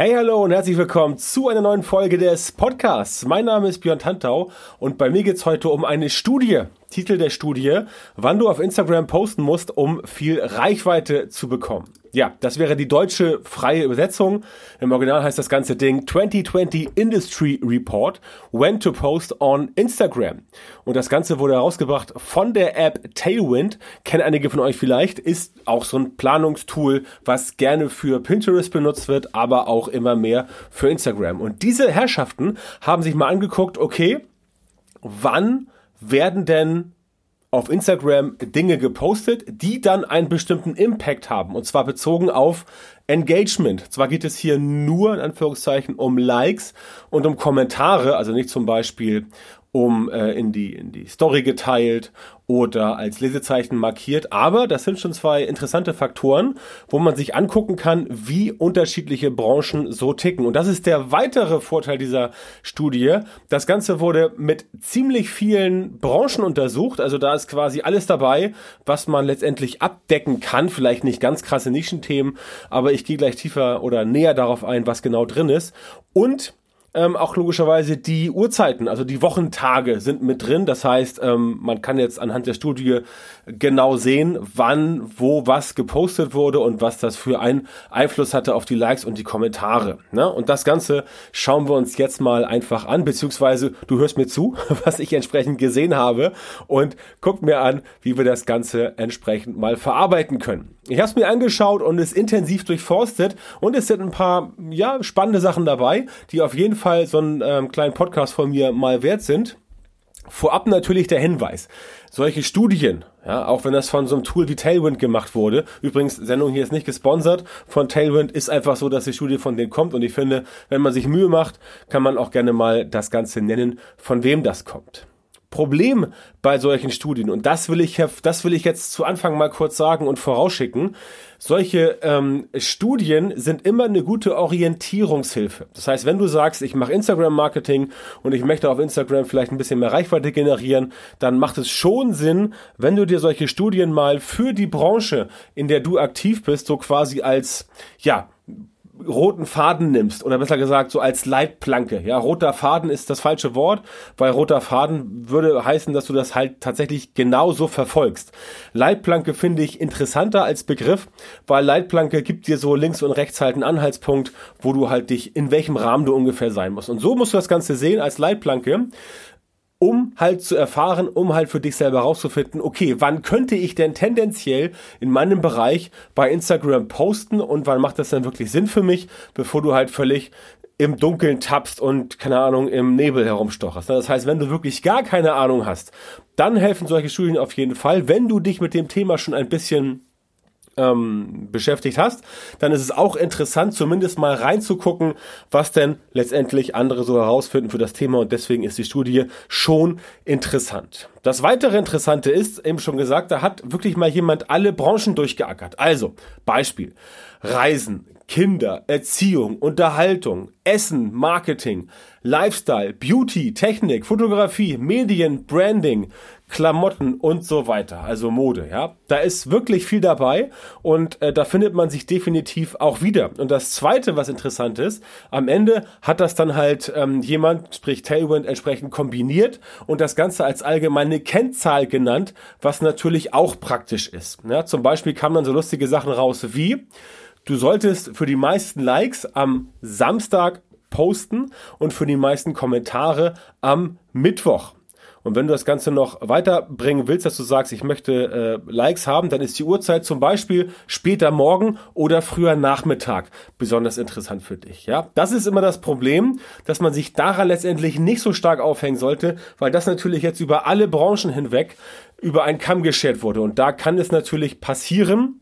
Hey, hallo und herzlich willkommen zu einer neuen Folge des Podcasts. Mein Name ist Björn Tantau und bei mir geht's heute um eine Studie. Titel der Studie, wann du auf Instagram posten musst, um viel Reichweite zu bekommen. Ja, das wäre die deutsche freie Übersetzung. Im Original heißt das ganze Ding 2020 Industry Report, When to Post on Instagram. Und das Ganze wurde herausgebracht von der App Tailwind. Kennen einige von euch vielleicht, ist auch so ein Planungstool, was gerne für Pinterest benutzt wird, aber auch immer mehr für Instagram. Und diese Herrschaften haben sich mal angeguckt, okay, wann werden denn auf Instagram Dinge gepostet, die dann einen bestimmten Impact haben. Und zwar bezogen auf Engagement. Zwar geht es hier nur in Anführungszeichen um Likes und um Kommentare, also nicht zum Beispiel um äh, in die in die Story geteilt oder als Lesezeichen markiert. Aber das sind schon zwei interessante Faktoren, wo man sich angucken kann, wie unterschiedliche Branchen so ticken. Und das ist der weitere Vorteil dieser Studie. Das Ganze wurde mit ziemlich vielen Branchen untersucht. Also da ist quasi alles dabei, was man letztendlich abdecken kann. Vielleicht nicht ganz krasse Nischenthemen, aber ich gehe gleich tiefer oder näher darauf ein, was genau drin ist. Und ähm, auch logischerweise die Uhrzeiten, also die Wochentage sind mit drin. Das heißt, ähm, man kann jetzt anhand der Studie genau sehen, wann, wo was gepostet wurde und was das für einen Einfluss hatte auf die Likes und die Kommentare. Ne? Und das Ganze schauen wir uns jetzt mal einfach an, beziehungsweise du hörst mir zu, was ich entsprechend gesehen habe und guck mir an, wie wir das Ganze entsprechend mal verarbeiten können. Ich habe es mir angeschaut und es intensiv durchforstet und es sind ein paar ja spannende Sachen dabei, die auf jeden Fall so einen ähm, kleinen Podcast von mir mal wert sind. Vorab natürlich der Hinweis. Solche Studien, ja, auch wenn das von so einem Tool wie Tailwind gemacht wurde, übrigens, Sendung hier ist nicht gesponsert von Tailwind, ist einfach so, dass die Studie von denen kommt und ich finde, wenn man sich Mühe macht, kann man auch gerne mal das Ganze nennen, von wem das kommt. Problem bei solchen Studien, und das will ich, das will ich jetzt zu Anfang mal kurz sagen und vorausschicken, solche ähm, Studien sind immer eine gute Orientierungshilfe. Das heißt, wenn du sagst, ich mache Instagram-Marketing und ich möchte auf Instagram vielleicht ein bisschen mehr Reichweite generieren, dann macht es schon Sinn, wenn du dir solche Studien mal für die Branche, in der du aktiv bist, so quasi als, ja, roten Faden nimmst oder besser gesagt so als Leitplanke. Ja, roter Faden ist das falsche Wort, weil roter Faden würde heißen, dass du das halt tatsächlich genauso verfolgst. Leitplanke finde ich interessanter als Begriff, weil Leitplanke gibt dir so links und rechts halt einen Anhaltspunkt, wo du halt dich in welchem Rahmen du ungefähr sein musst. Und so musst du das Ganze sehen als Leitplanke um halt zu erfahren, um halt für dich selber rauszufinden, okay, wann könnte ich denn tendenziell in meinem Bereich bei Instagram posten und wann macht das denn wirklich Sinn für mich, bevor du halt völlig im Dunkeln tappst und, keine Ahnung, im Nebel herumstocherst. Das heißt, wenn du wirklich gar keine Ahnung hast, dann helfen solche Studien auf jeden Fall. Wenn du dich mit dem Thema schon ein bisschen ähm, beschäftigt hast, dann ist es auch interessant, zumindest mal reinzugucken, was denn letztendlich andere so herausfinden für das Thema und deswegen ist die Studie schon interessant. Das weitere Interessante ist, eben schon gesagt, da hat wirklich mal jemand alle Branchen durchgeackert. Also, Beispiel, Reisen, Kinder, Erziehung, Unterhaltung, Essen, Marketing, Lifestyle, Beauty, Technik, Fotografie, Medien, Branding, Klamotten und so weiter, also Mode, ja. Da ist wirklich viel dabei und äh, da findet man sich definitiv auch wieder. Und das zweite, was interessant ist, am Ende hat das dann halt ähm, jemand, sprich Tailwind, entsprechend kombiniert und das Ganze als allgemeine Kennzahl genannt, was natürlich auch praktisch ist. Ja, zum Beispiel kamen dann so lustige Sachen raus wie, du solltest für die meisten Likes am Samstag posten und für die meisten Kommentare am Mittwoch. Und wenn du das Ganze noch weiterbringen willst, dass du sagst, ich möchte äh, Likes haben, dann ist die Uhrzeit zum Beispiel später Morgen oder früher Nachmittag besonders interessant für dich. Ja, das ist immer das Problem, dass man sich daran letztendlich nicht so stark aufhängen sollte, weil das natürlich jetzt über alle Branchen hinweg über einen Kamm geschert wurde. Und da kann es natürlich passieren,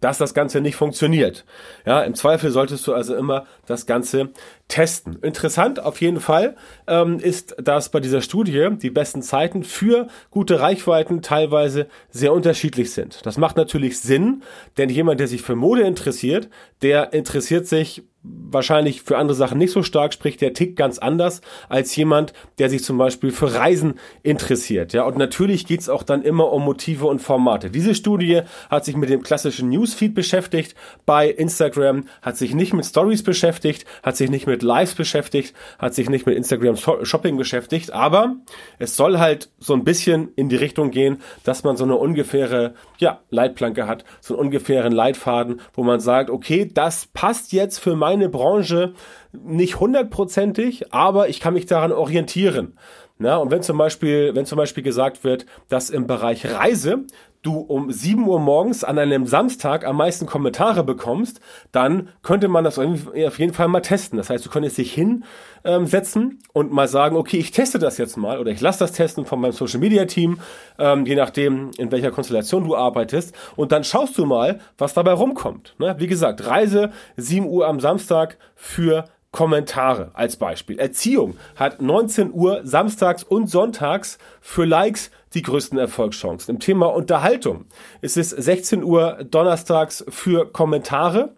dass das Ganze nicht funktioniert. Ja, im Zweifel solltest du also immer das Ganze testen. Interessant auf jeden Fall ähm, ist, dass bei dieser Studie die besten Zeiten für gute Reichweiten teilweise sehr unterschiedlich sind. Das macht natürlich Sinn, denn jemand, der sich für Mode interessiert, der interessiert sich wahrscheinlich für andere Sachen nicht so stark, sprich der tickt ganz anders als jemand, der sich zum Beispiel für Reisen interessiert. Ja, und natürlich geht's auch dann immer um Motive und Formate. Diese Studie hat sich mit dem klassischen Newsfeed beschäftigt bei Instagram, hat sich nicht mit Stories beschäftigt, hat sich nicht mit Lives beschäftigt, hat sich nicht mit Instagram Shopping beschäftigt, aber es soll halt so ein bisschen in die Richtung gehen, dass man so eine ungefähre ja, Leitplanke hat, so einen ungefähren Leitfaden, wo man sagt, okay, das passt jetzt für meine Branche nicht hundertprozentig, aber ich kann mich daran orientieren. Na, und wenn zum Beispiel, wenn zum Beispiel gesagt wird, dass im Bereich Reise du um 7 Uhr morgens an einem Samstag am meisten Kommentare bekommst, dann könnte man das auf jeden Fall mal testen. Das heißt, du könntest dich hinsetzen ähm, und mal sagen, okay, ich teste das jetzt mal oder ich lasse das testen von meinem Social Media Team, ähm, je nachdem, in welcher Konstellation du arbeitest. Und dann schaust du mal, was dabei rumkommt. Ne? Wie gesagt, Reise 7 Uhr am Samstag für Kommentare als Beispiel. Erziehung hat 19 Uhr samstags und sonntags für Likes die größten Erfolgschancen. Im Thema Unterhaltung ist es 16 Uhr donnerstags für Kommentare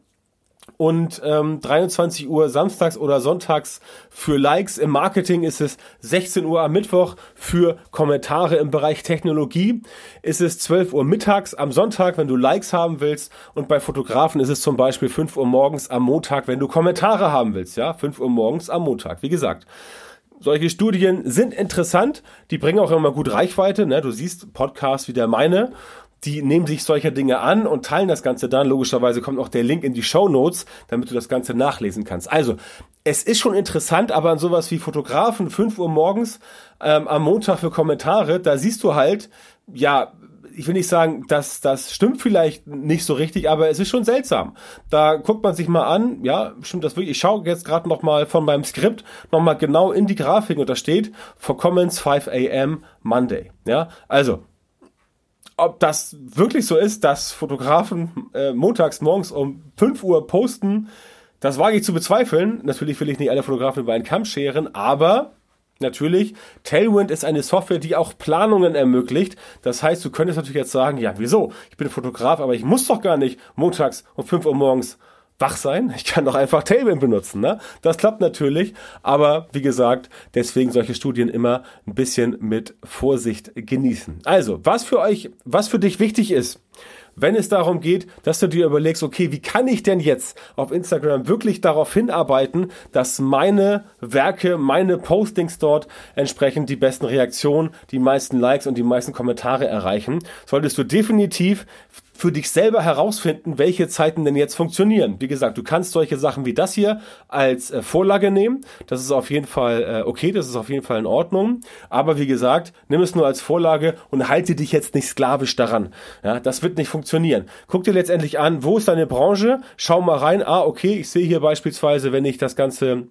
und ähm, 23 Uhr samstags oder sonntags für Likes. Im Marketing ist es 16 Uhr am Mittwoch für Kommentare im Bereich Technologie. Ist es 12 Uhr mittags am Sonntag, wenn du Likes haben willst. Und bei Fotografen ist es zum Beispiel 5 Uhr morgens am Montag, wenn du Kommentare haben willst. Ja, 5 Uhr morgens am Montag. Wie gesagt. Solche Studien sind interessant, die bringen auch immer gut Reichweite. Ne? Du siehst Podcasts wie der meine, die nehmen sich solcher Dinge an und teilen das Ganze dann. Logischerweise kommt auch der Link in die Show Notes, damit du das Ganze nachlesen kannst. Also, es ist schon interessant, aber an sowas wie Fotografen, 5 Uhr morgens ähm, am Montag für Kommentare, da siehst du halt, ja, ich will nicht sagen, dass das stimmt vielleicht nicht so richtig, aber es ist schon seltsam. Da guckt man sich mal an, ja, stimmt das wirklich. Ich schaue jetzt gerade noch mal von meinem Skript noch mal genau in die Grafik und da steht for comments 5 a.m. Monday. Ja, also ob das wirklich so ist, dass Fotografen äh, montags morgens um 5 Uhr posten, das wage ich zu bezweifeln. Natürlich will ich nicht alle Fotografen über einen Kamm scheren, aber natürlich, Tailwind ist eine Software, die auch Planungen ermöglicht. Das heißt, du könntest natürlich jetzt sagen, ja, wieso? Ich bin Fotograf, aber ich muss doch gar nicht montags um 5 Uhr morgens wach sein. Ich kann doch einfach Tailwind benutzen. Ne? Das klappt natürlich, aber wie gesagt, deswegen solche Studien immer ein bisschen mit Vorsicht genießen. Also, was für euch, was für dich wichtig ist, wenn es darum geht, dass du dir überlegst, okay, wie kann ich denn jetzt auf Instagram wirklich darauf hinarbeiten, dass meine Werke, meine Postings dort entsprechend die besten Reaktionen, die meisten Likes und die meisten Kommentare erreichen, solltest du definitiv für dich selber herausfinden, welche Zeiten denn jetzt funktionieren. Wie gesagt, du kannst solche Sachen wie das hier als äh, Vorlage nehmen. Das ist auf jeden Fall äh, okay, das ist auf jeden Fall in Ordnung. Aber wie gesagt, nimm es nur als Vorlage und halte dich jetzt nicht sklavisch daran. Ja, das wird nicht funktionieren. Guck dir letztendlich an, wo ist deine Branche? Schau mal rein. Ah, okay, ich sehe hier beispielsweise, wenn ich das Ganze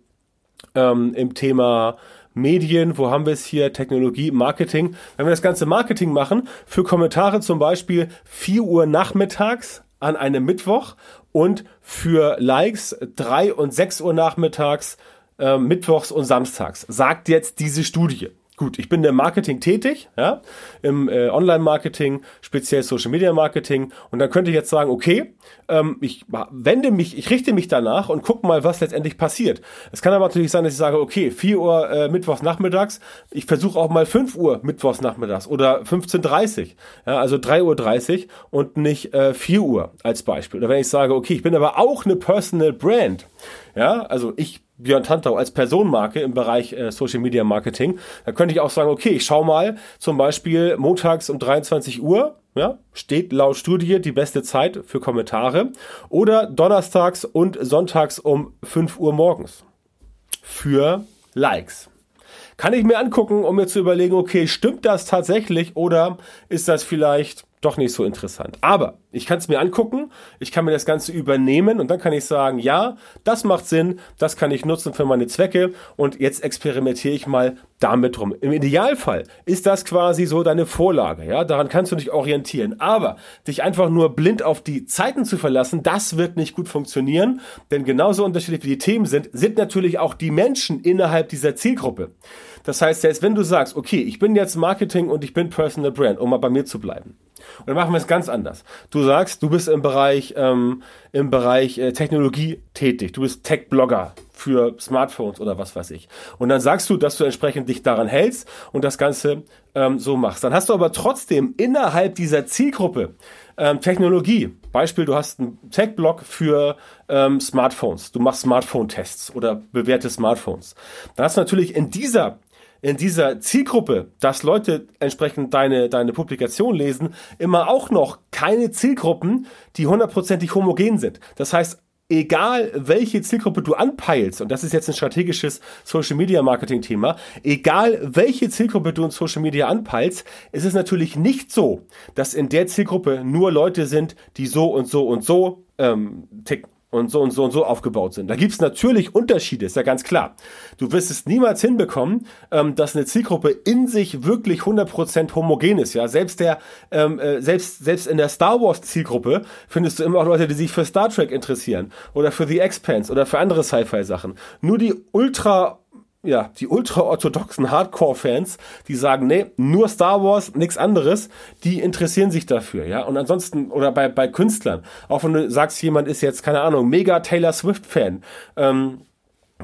ähm, im Thema Medien, wo haben wir es hier? Technologie, Marketing. Wenn wir das ganze Marketing machen, für Kommentare zum Beispiel 4 Uhr nachmittags an einem Mittwoch und für Likes 3 und 6 Uhr nachmittags, äh, mittwochs und samstags, sagt jetzt diese Studie. Gut, ich bin im Marketing tätig, ja, im äh, Online-Marketing, speziell Social-Media-Marketing. Und dann könnte ich jetzt sagen, okay, ähm, ich wende mich, ich richte mich danach und gucke mal, was letztendlich passiert. Es kann aber natürlich sein, dass ich sage, okay, 4 Uhr äh, Mittwochs nachmittags, ich versuche auch mal 5 Uhr Mittwochs nachmittags oder 15.30 Uhr, ja, also 3.30 Uhr und nicht äh, 4 Uhr als Beispiel. Oder wenn ich sage, okay, ich bin aber auch eine Personal Brand, ja, also ich Björn Tantau als Personenmarke im Bereich äh, Social Media Marketing, da könnte ich auch sagen, okay, ich schau mal zum Beispiel montags um 23 Uhr, ja, steht laut Studie die beste Zeit für Kommentare oder donnerstags und sonntags um 5 Uhr morgens für Likes. Kann ich mir angucken, um mir zu überlegen, okay, stimmt das tatsächlich oder ist das vielleicht doch nicht so interessant. Aber ich kann es mir angucken, ich kann mir das Ganze übernehmen und dann kann ich sagen, ja, das macht Sinn, das kann ich nutzen für meine Zwecke und jetzt experimentiere ich mal damit rum. Im Idealfall ist das quasi so deine Vorlage, ja, daran kannst du dich orientieren. Aber dich einfach nur blind auf die Zeiten zu verlassen, das wird nicht gut funktionieren, denn genauso unterschiedlich wie die Themen sind, sind natürlich auch die Menschen innerhalb dieser Zielgruppe. Das heißt, selbst wenn du sagst, okay, ich bin jetzt Marketing und ich bin Personal Brand, um mal bei mir zu bleiben, Und dann machen wir es ganz anders. Du sagst, du bist im Bereich, ähm, im Bereich äh, Technologie tätig. Du bist Tech-Blogger für Smartphones oder was weiß ich. Und dann sagst du, dass du entsprechend dich daran hältst und das Ganze ähm, so machst. Dann hast du aber trotzdem innerhalb dieser Zielgruppe ähm, Technologie. Beispiel, du hast einen Tech-Blog für ähm, Smartphones. Du machst Smartphone-Tests oder bewertest Smartphones. Dann hast du natürlich in dieser in dieser Zielgruppe, dass Leute entsprechend deine, deine Publikation lesen, immer auch noch keine Zielgruppen, die hundertprozentig homogen sind. Das heißt, egal welche Zielgruppe du anpeilst, und das ist jetzt ein strategisches Social Media Marketing Thema, egal welche Zielgruppe du in Social Media anpeilst, ist es natürlich nicht so, dass in der Zielgruppe nur Leute sind, die so und so und so ähm, ticken und so und so und so aufgebaut sind. Da gibt's natürlich Unterschiede, ist ja ganz klar. Du wirst es niemals hinbekommen, ähm, dass eine Zielgruppe in sich wirklich 100% homogen ist. Ja, selbst der, ähm, äh, selbst selbst in der Star Wars Zielgruppe findest du immer auch Leute, die sich für Star Trek interessieren oder für The Expanse oder für andere Sci-Fi Sachen. Nur die ultra ja, die ultra-orthodoxen Hardcore-Fans, die sagen, nee, nur Star Wars, nichts anderes, die interessieren sich dafür, ja. Und ansonsten, oder bei, bei Künstlern, auch wenn du sagst, jemand ist jetzt, keine Ahnung, mega Taylor Swift-Fan, ähm,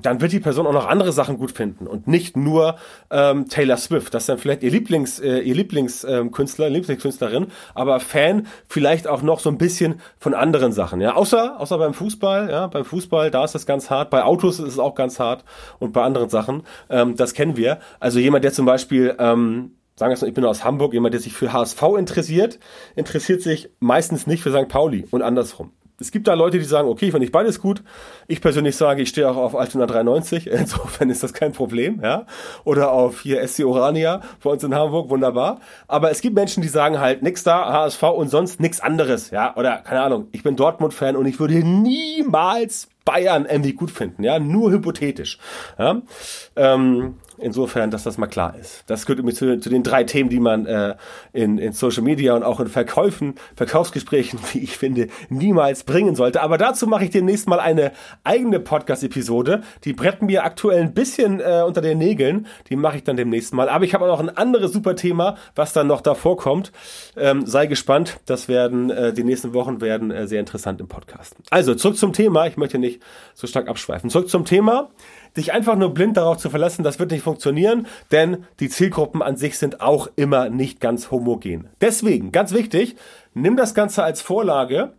dann wird die Person auch noch andere Sachen gut finden und nicht nur ähm, Taylor Swift. Das ist dann vielleicht ihr Lieblings, äh, ihr Lieblingskünstler, ähm, Lieblingskünstlerin, aber Fan vielleicht auch noch so ein bisschen von anderen Sachen. Ja, außer außer beim Fußball. Ja, beim Fußball da ist das ganz hart. Bei Autos ist es auch ganz hart und bei anderen Sachen. Ähm, das kennen wir. Also jemand, der zum Beispiel ähm, sagen wir mal, ich bin aus Hamburg, jemand, der sich für HSV interessiert, interessiert sich meistens nicht für St. Pauli und andersrum es gibt da Leute, die sagen, okay, ich finde ich beides gut. Ich persönlich sage, ich stehe auch auf Altona 93, insofern ist das kein Problem, ja. Oder auf hier SC Orania bei uns in Hamburg, wunderbar. Aber es gibt Menschen, die sagen halt, nix da, HSV und sonst nichts anderes, ja. Oder, keine Ahnung, ich bin Dortmund-Fan und ich würde niemals Bayern irgendwie gut finden, ja. Nur hypothetisch, ja. Ähm, Insofern, dass das mal klar ist. Das gehört übrigens zu, zu den drei Themen, die man äh, in, in Social Media und auch in Verkäufen, Verkaufsgesprächen, wie ich finde, niemals bringen sollte. Aber dazu mache ich demnächst mal eine eigene Podcast-Episode. Die bretten mir aktuell ein bisschen äh, unter den Nägeln. Die mache ich dann demnächst mal. Aber ich habe auch noch ein anderes super Thema, was dann noch davor kommt. Ähm, sei gespannt. Das werden äh, die nächsten Wochen werden äh, sehr interessant im Podcast. Also zurück zum Thema. Ich möchte nicht so stark abschweifen. Zurück zum Thema dich einfach nur blind darauf zu verlassen, das wird nicht funktionieren, denn die Zielgruppen an sich sind auch immer nicht ganz homogen. Deswegen, ganz wichtig, nimm das Ganze als Vorlage,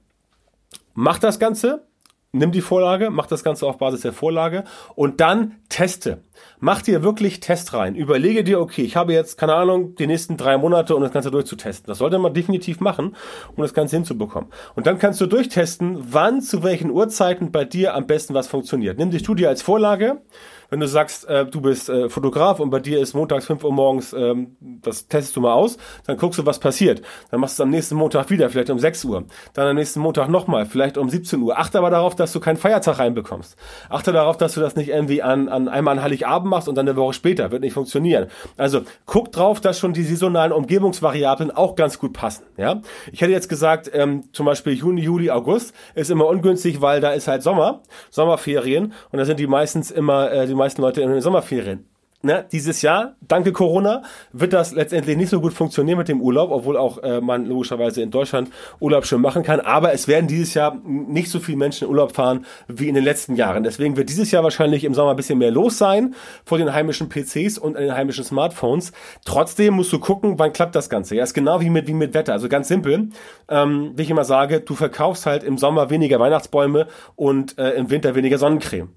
mach das Ganze, nimm die Vorlage, mach das Ganze auf Basis der Vorlage und dann teste. Mach dir wirklich Test rein. Überlege dir, okay, ich habe jetzt, keine Ahnung, die nächsten drei Monate, um das Ganze durchzutesten. Das sollte man definitiv machen, um das Ganze hinzubekommen. Und dann kannst du durchtesten, wann, zu welchen Uhrzeiten bei dir am besten was funktioniert. Nimm die Studie als Vorlage wenn du sagst, äh, du bist äh, Fotograf und bei dir ist montags 5 Uhr morgens, ähm, das testest du mal aus, dann guckst du, was passiert. Dann machst du es am nächsten Montag wieder, vielleicht um 6 Uhr. Dann am nächsten Montag nochmal, vielleicht um 17 Uhr. Achte aber darauf, dass du keinen Feiertag reinbekommst. Achte darauf, dass du das nicht irgendwie an, an einmal an Heiligabend machst und dann eine Woche später. Wird nicht funktionieren. Also guck drauf, dass schon die saisonalen Umgebungsvariablen auch ganz gut passen. Ja, Ich hätte jetzt gesagt, ähm, zum Beispiel Juni, Juli, August ist immer ungünstig, weil da ist halt Sommer, Sommerferien und da sind die meistens immer äh, die meisten Leute in den Sommerferien. Ne, dieses Jahr, danke Corona, wird das letztendlich nicht so gut funktionieren mit dem Urlaub, obwohl auch äh, man logischerweise in Deutschland Urlaub schon machen kann. Aber es werden dieses Jahr nicht so viele Menschen in Urlaub fahren wie in den letzten Jahren. Deswegen wird dieses Jahr wahrscheinlich im Sommer ein bisschen mehr los sein vor den heimischen PCs und den heimischen Smartphones. Trotzdem musst du gucken, wann klappt das Ganze. Ja, ist genau wie mit, wie mit Wetter. Also ganz simpel, ähm, wie ich immer sage, du verkaufst halt im Sommer weniger Weihnachtsbäume und äh, im Winter weniger Sonnencreme.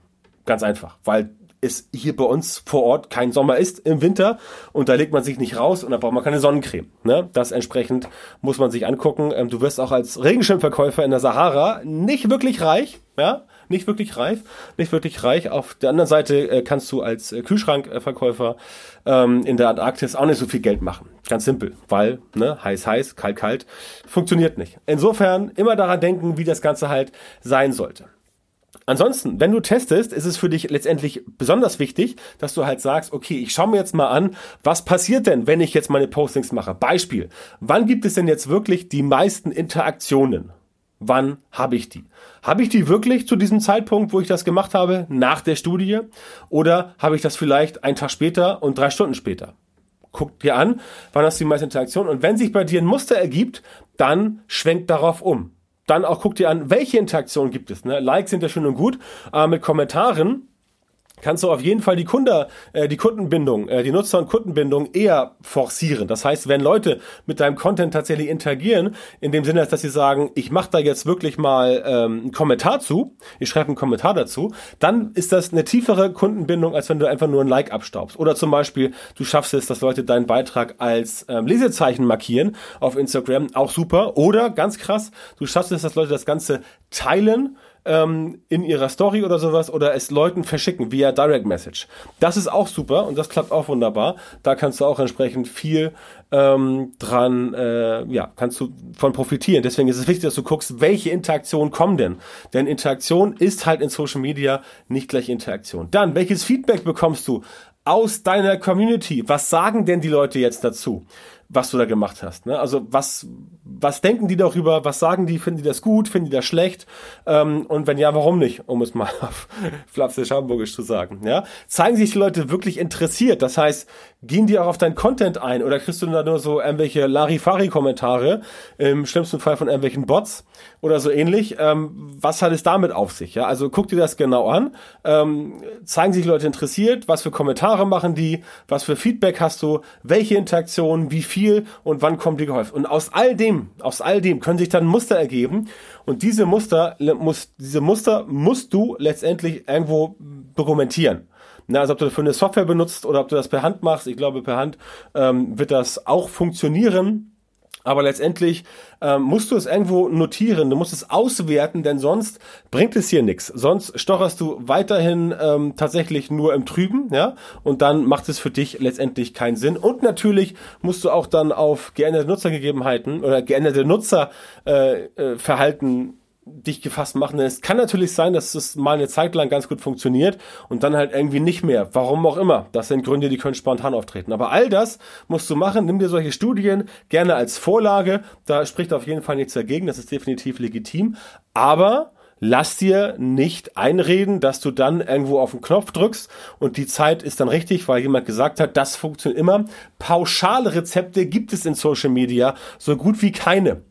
Ganz einfach, weil es hier bei uns vor Ort kein Sommer ist im Winter und da legt man sich nicht raus und da braucht man keine Sonnencreme. Ne? Das entsprechend muss man sich angucken. Ähm, du wirst auch als Regenschirmverkäufer in der Sahara nicht wirklich reich, ja, nicht wirklich reif, nicht wirklich reich. Auf der anderen Seite äh, kannst du als äh, Kühlschrankverkäufer ähm, in der Antarktis auch nicht so viel Geld machen. Ganz simpel, weil ne, heiß, heiß, kalt, kalt, funktioniert nicht. Insofern immer daran denken, wie das Ganze halt sein sollte. Ansonsten, wenn du testest, ist es für dich letztendlich besonders wichtig, dass du halt sagst, okay, ich schaue mir jetzt mal an, was passiert denn, wenn ich jetzt meine Postings mache. Beispiel, wann gibt es denn jetzt wirklich die meisten Interaktionen? Wann habe ich die? Habe ich die wirklich zu diesem Zeitpunkt, wo ich das gemacht habe, nach der Studie? Oder habe ich das vielleicht einen Tag später und drei Stunden später? Guck dir an, wann hast du die meiste Interaktion und wenn sich bei dir ein Muster ergibt, dann schwenk darauf um. Dann auch guck dir an, welche Interaktion gibt es. Ne? Likes sind ja schön und gut, aber mit Kommentaren kannst du auf jeden Fall die Kunde, äh, die Kundenbindung, äh, die Nutzer- und Kundenbindung eher forcieren. Das heißt, wenn Leute mit deinem Content tatsächlich interagieren, in dem Sinne, dass sie sagen, ich mache da jetzt wirklich mal ähm, einen Kommentar zu, ich schreibe einen Kommentar dazu, dann ist das eine tiefere Kundenbindung, als wenn du einfach nur ein Like abstaubst. Oder zum Beispiel, du schaffst es, dass Leute deinen Beitrag als ähm, Lesezeichen markieren auf Instagram, auch super. Oder ganz krass, du schaffst es, dass Leute das Ganze teilen ähm, in ihrer Story oder sowas oder es Leuten verschicken via Direct Message. Das ist auch super und das klappt auch wunderbar. Da kannst du auch entsprechend viel ähm, dran, äh, ja, kannst du von profitieren. Deswegen ist es wichtig, dass du guckst, welche Interaktionen kommen denn. Denn Interaktion ist halt in Social Media nicht gleich Interaktion. Dann, welches Feedback bekommst du aus deiner Community? Was sagen denn die Leute jetzt dazu? Was du da gemacht hast. Ne? Also was, was denken die darüber? Was sagen die? Finden die das gut? Finden die das schlecht? Ähm, und wenn ja, warum nicht? Um es mal auf flapsisch hamburgisch zu sagen. Ja? Zeigen sich die Leute wirklich interessiert? Das heißt, gehen die auch auf dein Content ein? Oder kriegst du da nur so irgendwelche Larifari-Kommentare? Im schlimmsten Fall von irgendwelchen Bots oder so ähnlich. Ähm, was hat es damit auf sich? Ja? Also guck dir das genau an. Ähm, zeigen sich die Leute interessiert? Was für Kommentare machen die? Was für Feedback hast du? Welche Interaktionen? Wie viel? Viel und wann kommt die gehäuft. Und aus all dem, aus all dem können sich dann Muster ergeben und diese Muster, muss, diese Muster musst du letztendlich irgendwo dokumentieren. Na, also ob du dafür eine Software benutzt oder ob du das per Hand machst, ich glaube, per Hand ähm, wird das auch funktionieren. Aber letztendlich ähm, musst du es irgendwo notieren, du musst es auswerten, denn sonst bringt es hier nichts. Sonst stocherst du weiterhin ähm, tatsächlich nur im Trüben, ja, und dann macht es für dich letztendlich keinen Sinn. Und natürlich musst du auch dann auf geänderte Nutzergegebenheiten oder geänderte Nutzerverhalten äh, äh, dich gefasst machen. Es kann natürlich sein, dass es mal eine Zeit lang ganz gut funktioniert und dann halt irgendwie nicht mehr. Warum auch immer. Das sind Gründe, die können spontan auftreten. Aber all das musst du machen. Nimm dir solche Studien gerne als Vorlage. Da spricht auf jeden Fall nichts dagegen. Das ist definitiv legitim. Aber lass dir nicht einreden, dass du dann irgendwo auf den Knopf drückst und die Zeit ist dann richtig, weil jemand gesagt hat, das funktioniert immer. Pauschale Rezepte gibt es in Social Media so gut wie keine.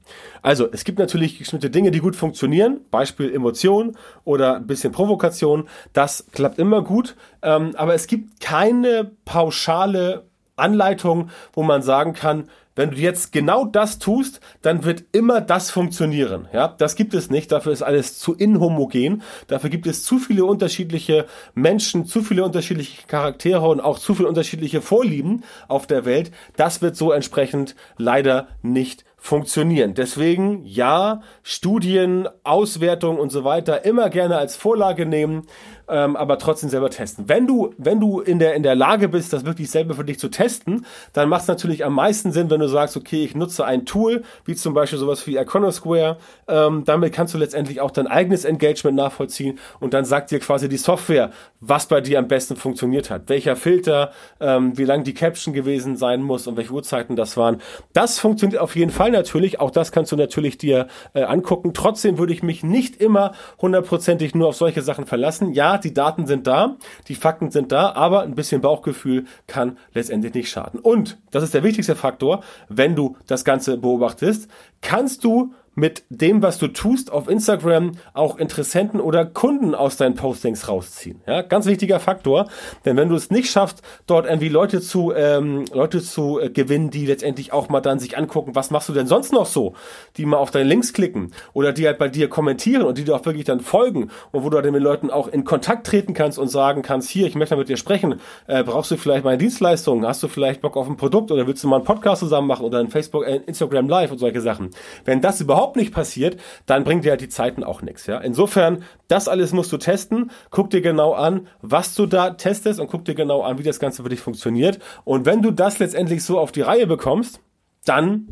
Also, es gibt natürlich bestimmte Dinge, die gut funktionieren. Beispiel Emotion oder ein bisschen Provokation. Das klappt immer gut. Ähm, aber es gibt keine pauschale Anleitung, wo man sagen kann, wenn du jetzt genau das tust, dann wird immer das funktionieren. Ja, das gibt es nicht. Dafür ist alles zu inhomogen. Dafür gibt es zu viele unterschiedliche Menschen, zu viele unterschiedliche Charaktere und auch zu viele unterschiedliche Vorlieben auf der Welt. Das wird so entsprechend leider nicht funktionieren. Deswegen ja, Studien, Auswertung und so weiter immer gerne als Vorlage nehmen, ähm, aber trotzdem selber testen. Wenn du, wenn du in der, in der Lage bist, das wirklich selber für dich zu testen, dann macht es natürlich am meisten Sinn, wenn du sagst, okay, ich nutze ein Tool, wie zum Beispiel sowas wie Iconosquare, ähm, damit kannst du letztendlich auch dein eigenes Engagement nachvollziehen und dann sagt dir quasi die Software, was bei dir am besten funktioniert hat, welcher Filter, ähm, wie lang die Caption gewesen sein muss und welche Uhrzeiten das waren. Das funktioniert auf jeden Fall natürlich, auch das kannst du natürlich dir äh, angucken. Trotzdem würde ich mich nicht immer hundertprozentig nur auf solche Sachen verlassen. Ja, die Daten sind da, die Fakten sind da, aber ein bisschen Bauchgefühl kann letztendlich nicht schaden. Und, das ist der wichtigste Faktor, wenn du das Ganze beobachtest, kannst du mit dem, was du tust auf Instagram, auch Interessenten oder Kunden aus deinen Postings rausziehen. Ja, ganz wichtiger Faktor, denn wenn du es nicht schaffst, dort irgendwie Leute zu ähm, Leute zu äh, gewinnen, die letztendlich auch mal dann sich angucken, was machst du denn sonst noch so, die mal auf deine Links klicken oder die halt bei dir kommentieren und die dir auch wirklich dann folgen und wo du dann mit Leuten auch in Kontakt treten kannst und sagen kannst, hier, ich möchte mit dir sprechen, äh, brauchst du vielleicht meine Dienstleistungen, hast du vielleicht Bock auf ein Produkt oder willst du mal einen Podcast zusammen machen oder ein Facebook, äh, Instagram Live und solche Sachen. Wenn das überhaupt überhaupt nicht passiert, dann bringt dir halt die Zeiten auch nichts. Ja? Insofern, das alles musst du testen. Guck dir genau an, was du da testest und guck dir genau an, wie das Ganze für dich funktioniert. Und wenn du das letztendlich so auf die Reihe bekommst, dann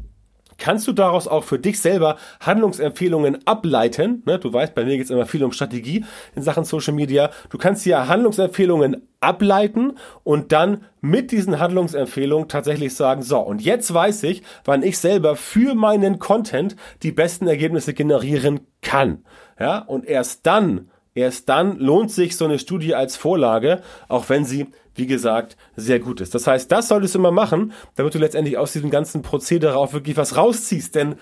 kannst du daraus auch für dich selber Handlungsempfehlungen ableiten. Ne, du weißt, bei mir geht es immer viel um Strategie in Sachen Social Media. Du kannst hier Handlungsempfehlungen ableiten und dann mit diesen Handlungsempfehlungen tatsächlich sagen, so, und jetzt weiß ich, wann ich selber für meinen Content die besten Ergebnisse generieren kann. Ja, und erst dann Erst dann lohnt sich so eine Studie als Vorlage, auch wenn sie, wie gesagt, sehr gut ist. Das heißt, das solltest du immer machen, damit du letztendlich aus diesem ganzen Prozedere auch wirklich was rausziehst. Denn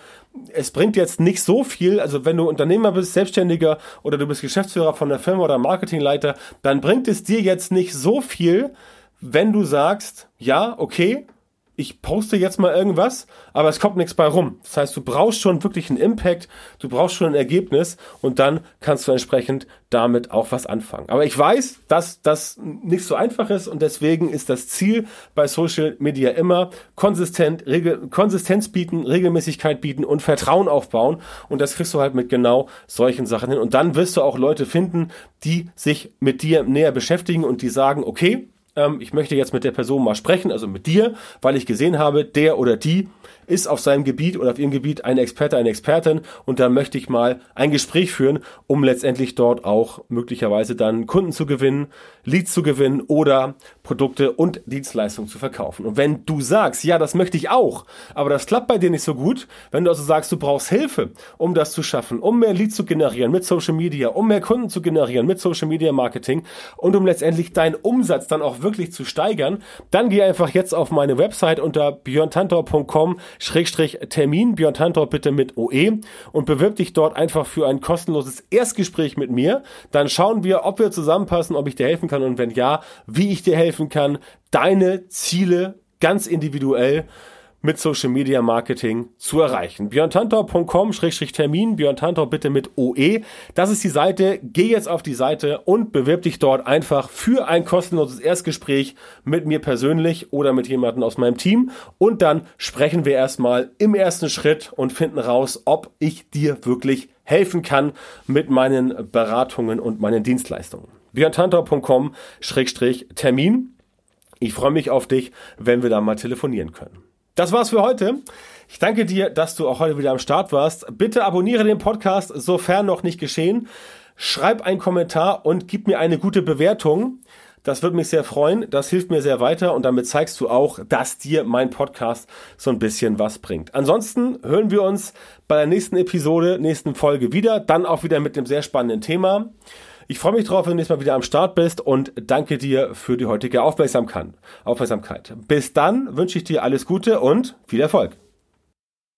es bringt jetzt nicht so viel, also wenn du Unternehmer bist, Selbstständiger oder du bist Geschäftsführer von der Firma oder Marketingleiter, dann bringt es dir jetzt nicht so viel, wenn du sagst, ja, okay, ich poste jetzt mal irgendwas, aber es kommt nichts bei rum. Das heißt, du brauchst schon wirklich einen Impact, du brauchst schon ein Ergebnis und dann kannst du entsprechend damit auch was anfangen. Aber ich weiß, dass das nicht so einfach ist und deswegen ist das Ziel bei Social Media immer konsistent, Regel, Konsistenz bieten, Regelmäßigkeit bieten und Vertrauen aufbauen und das kriegst du halt mit genau solchen Sachen hin und dann wirst du auch Leute finden, die sich mit dir näher beschäftigen und die sagen, okay, ähm, ich möchte jetzt mit der Person mal sprechen, also mit dir, weil ich gesehen habe, der oder die ist auf seinem Gebiet oder auf ihrem Gebiet ein Experte, eine Expertin und da möchte ich mal ein Gespräch führen, um letztendlich dort auch möglicherweise dann Kunden zu gewinnen, Leads zu gewinnen oder Produkte und Dienstleistungen zu verkaufen. Und wenn du sagst, ja, das möchte ich auch, aber das klappt bei dir nicht so gut, wenn du also sagst, du brauchst Hilfe, um das zu schaffen, um mehr Leads zu generieren mit Social Media, um mehr Kunden zu generieren mit Social Media Marketing und um letztendlich deinen Umsatz dann auch wirklich zu steigern, dann geh einfach jetzt auf meine Website unter björntantor.com Schrägstrich Termin, Björn Tantor bitte mit OE und bewirb dich dort einfach für ein kostenloses Erstgespräch mit mir. Dann schauen wir, ob wir zusammenpassen, ob ich dir helfen kann und wenn ja, wie ich dir helfen kann, deine Ziele ganz individuell mit Social Media Marketing zu erreichen. björntantor.com-termin, Björn Tantor bitte mit OE. Das ist die Seite. Geh jetzt auf die Seite und bewirb dich dort einfach für ein kostenloses Erstgespräch mit mir persönlich oder mit jemandem aus meinem Team. Und dann sprechen wir erstmal im ersten Schritt und finden raus, ob ich dir wirklich helfen kann mit meinen Beratungen und meinen Dienstleistungen. björntantor.com-termin. Ich freue mich auf dich, wenn wir da mal telefonieren können. Das war's für heute. Ich danke dir, dass du auch heute wieder am Start warst. Bitte abonniere den Podcast, sofern noch nicht geschehen. Schreib einen Kommentar und gib mir eine gute Bewertung. Das würde mich sehr freuen. Das hilft mir sehr weiter und damit zeigst du auch, dass dir mein Podcast so ein bisschen was bringt. Ansonsten hören wir uns bei der nächsten Episode, nächsten Folge wieder. Dann auch wieder mit einem sehr spannenden Thema. Ich freue mich drauf, wenn du nächstes Mal wieder am Start bist und danke dir für die heutige Aufmerksamkeit. Aufmerksamkeit. Bis dann wünsche ich dir alles Gute und viel Erfolg.